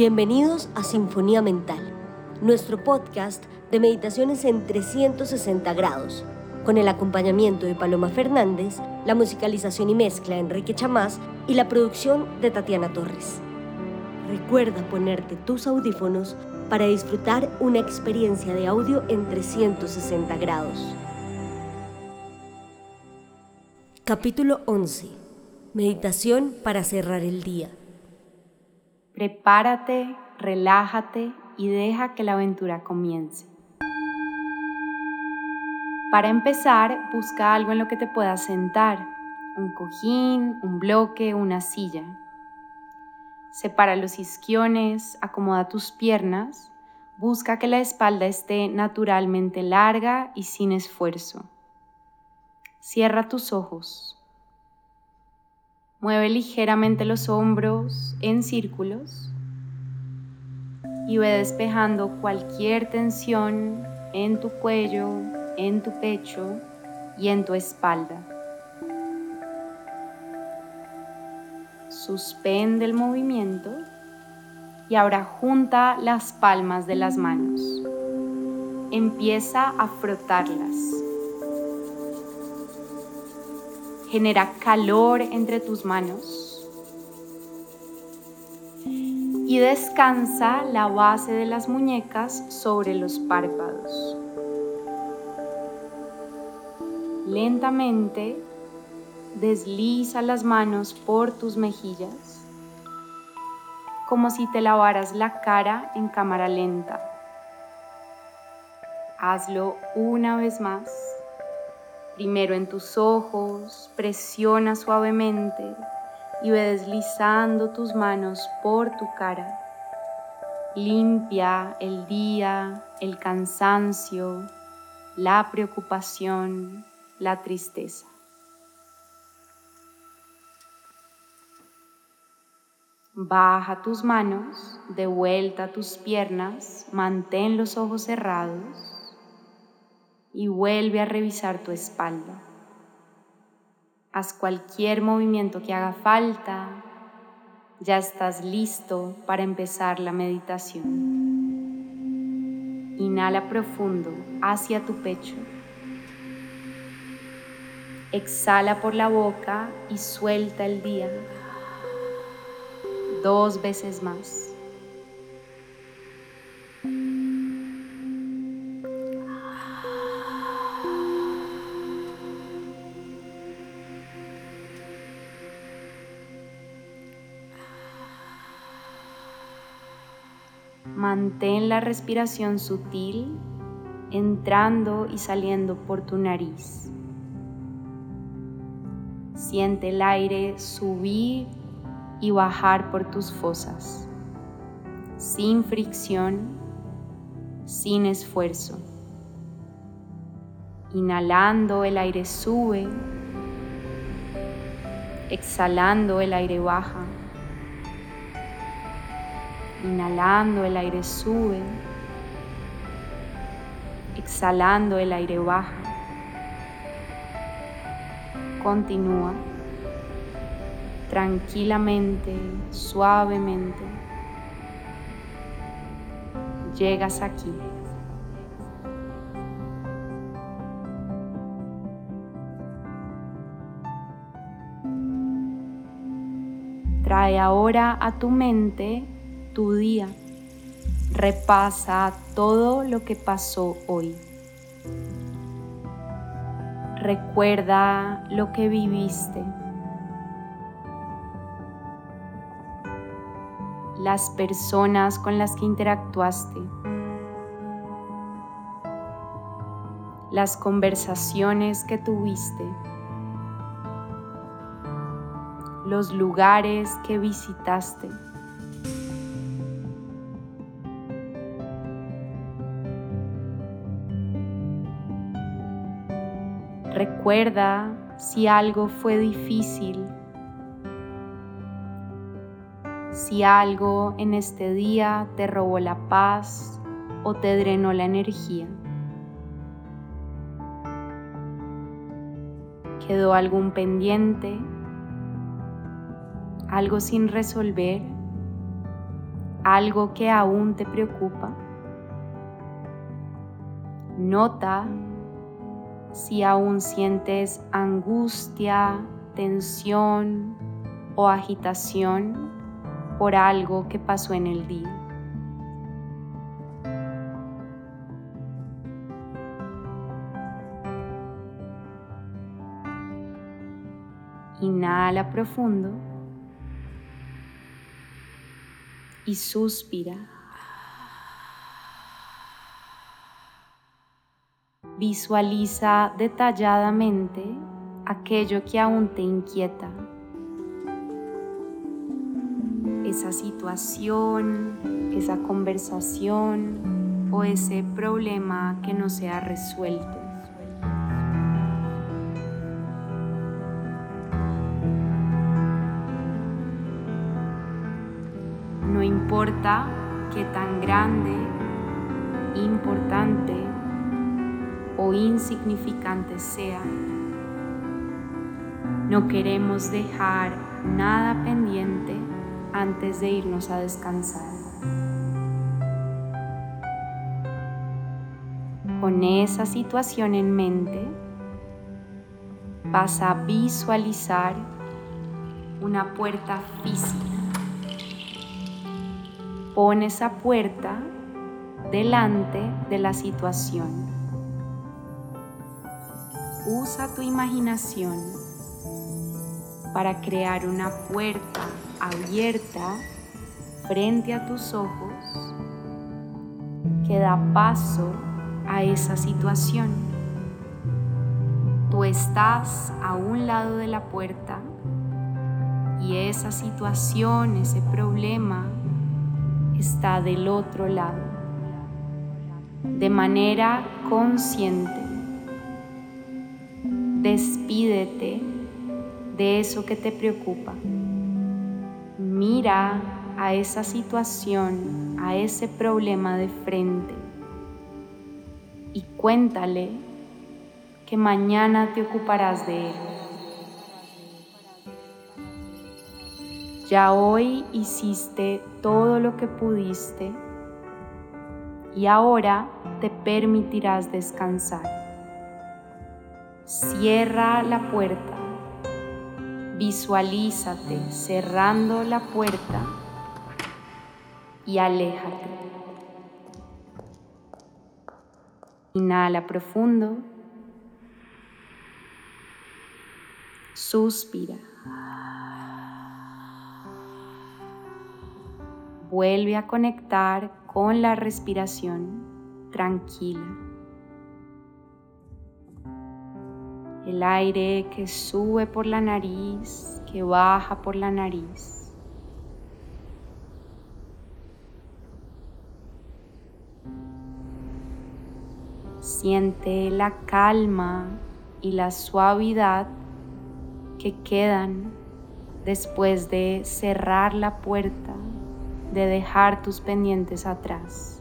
Bienvenidos a Sinfonía Mental, nuestro podcast de meditaciones en 360 grados, con el acompañamiento de Paloma Fernández, la musicalización y mezcla de Enrique Chamás y la producción de Tatiana Torres. Recuerda ponerte tus audífonos para disfrutar una experiencia de audio en 360 grados. Capítulo 11. Meditación para cerrar el día. Prepárate, relájate y deja que la aventura comience. Para empezar, busca algo en lo que te puedas sentar, un cojín, un bloque, una silla. Separa los isquiones, acomoda tus piernas, busca que la espalda esté naturalmente larga y sin esfuerzo. Cierra tus ojos. Mueve ligeramente los hombros en círculos y ve despejando cualquier tensión en tu cuello, en tu pecho y en tu espalda. Suspende el movimiento y ahora junta las palmas de las manos. Empieza a frotarlas genera calor entre tus manos y descansa la base de las muñecas sobre los párpados. Lentamente desliza las manos por tus mejillas como si te lavaras la cara en cámara lenta. Hazlo una vez más. Primero en tus ojos, presiona suavemente y ve deslizando tus manos por tu cara. Limpia el día, el cansancio, la preocupación, la tristeza. Baja tus manos, de vuelta tus piernas, mantén los ojos cerrados y vuelve a revisar tu espalda. Haz cualquier movimiento que haga falta. Ya estás listo para empezar la meditación. Inhala profundo hacia tu pecho. Exhala por la boca y suelta el día. Dos veces más. Mantén la respiración sutil entrando y saliendo por tu nariz. Siente el aire subir y bajar por tus fosas, sin fricción, sin esfuerzo. Inhalando el aire sube, exhalando el aire baja. Inhalando el aire sube, exhalando el aire baja. Continúa tranquilamente, suavemente. Llegas aquí. Trae ahora a tu mente tu día. Repasa todo lo que pasó hoy. Recuerda lo que viviste. Las personas con las que interactuaste. Las conversaciones que tuviste. Los lugares que visitaste. Recuerda si algo fue difícil, si algo en este día te robó la paz o te drenó la energía. ¿Quedó algún pendiente? ¿Algo sin resolver? algo que aún te preocupa. Nota si aún sientes angustia, tensión o agitación por algo que pasó en el día. Inhala profundo y suspira. Visualiza detalladamente aquello que aún te inquieta. Esa situación, esa conversación o ese problema que no se ha resuelto. No importa qué tan grande, importante o insignificante sea, no queremos dejar nada pendiente antes de irnos a descansar. Con esa situación en mente, vas a visualizar una puerta física Pon esa puerta delante de la situación. Usa tu imaginación para crear una puerta abierta frente a tus ojos que da paso a esa situación. Tú estás a un lado de la puerta y esa situación, ese problema, está del otro lado. De manera consciente, despídete de eso que te preocupa. Mira a esa situación, a ese problema de frente y cuéntale que mañana te ocuparás de él. Ya hoy hiciste todo lo que pudiste y ahora te permitirás descansar. Cierra la puerta. Visualízate cerrando la puerta y aléjate. Inhala profundo. Suspira. Vuelve a conectar con la respiración tranquila. El aire que sube por la nariz, que baja por la nariz. Siente la calma y la suavidad que quedan después de cerrar la puerta de dejar tus pendientes atrás.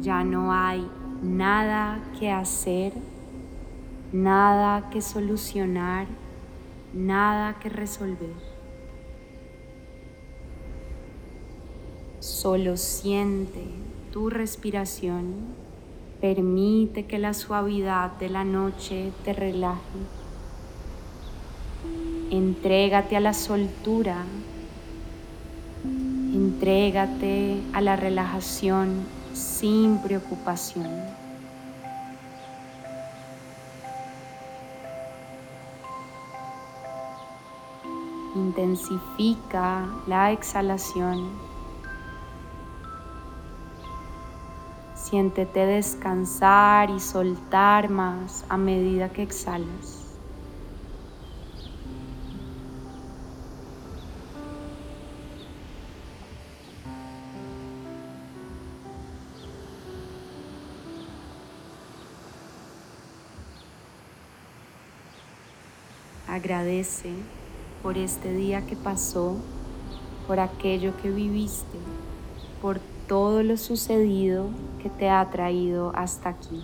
Ya no hay nada que hacer, nada que solucionar, nada que resolver. Solo siente tu respiración Permite que la suavidad de la noche te relaje. Entrégate a la soltura. Entrégate a la relajación sin preocupación. Intensifica la exhalación Siéntete descansar y soltar más a medida que exhalas. Agradece por este día que pasó, por aquello que viviste, por todo lo sucedido que te ha traído hasta aquí.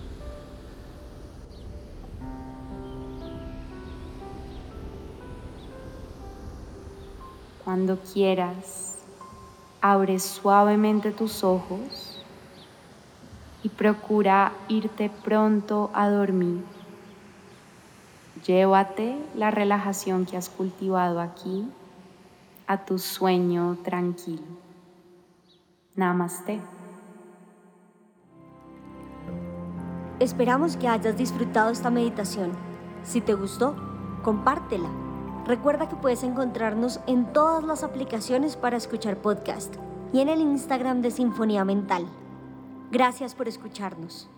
Cuando quieras, abre suavemente tus ojos y procura irte pronto a dormir. Llévate la relajación que has cultivado aquí a tu sueño tranquilo. Namaste. Esperamos que hayas disfrutado esta meditación. Si te gustó, compártela. Recuerda que puedes encontrarnos en todas las aplicaciones para escuchar podcast y en el Instagram de Sinfonía Mental. Gracias por escucharnos.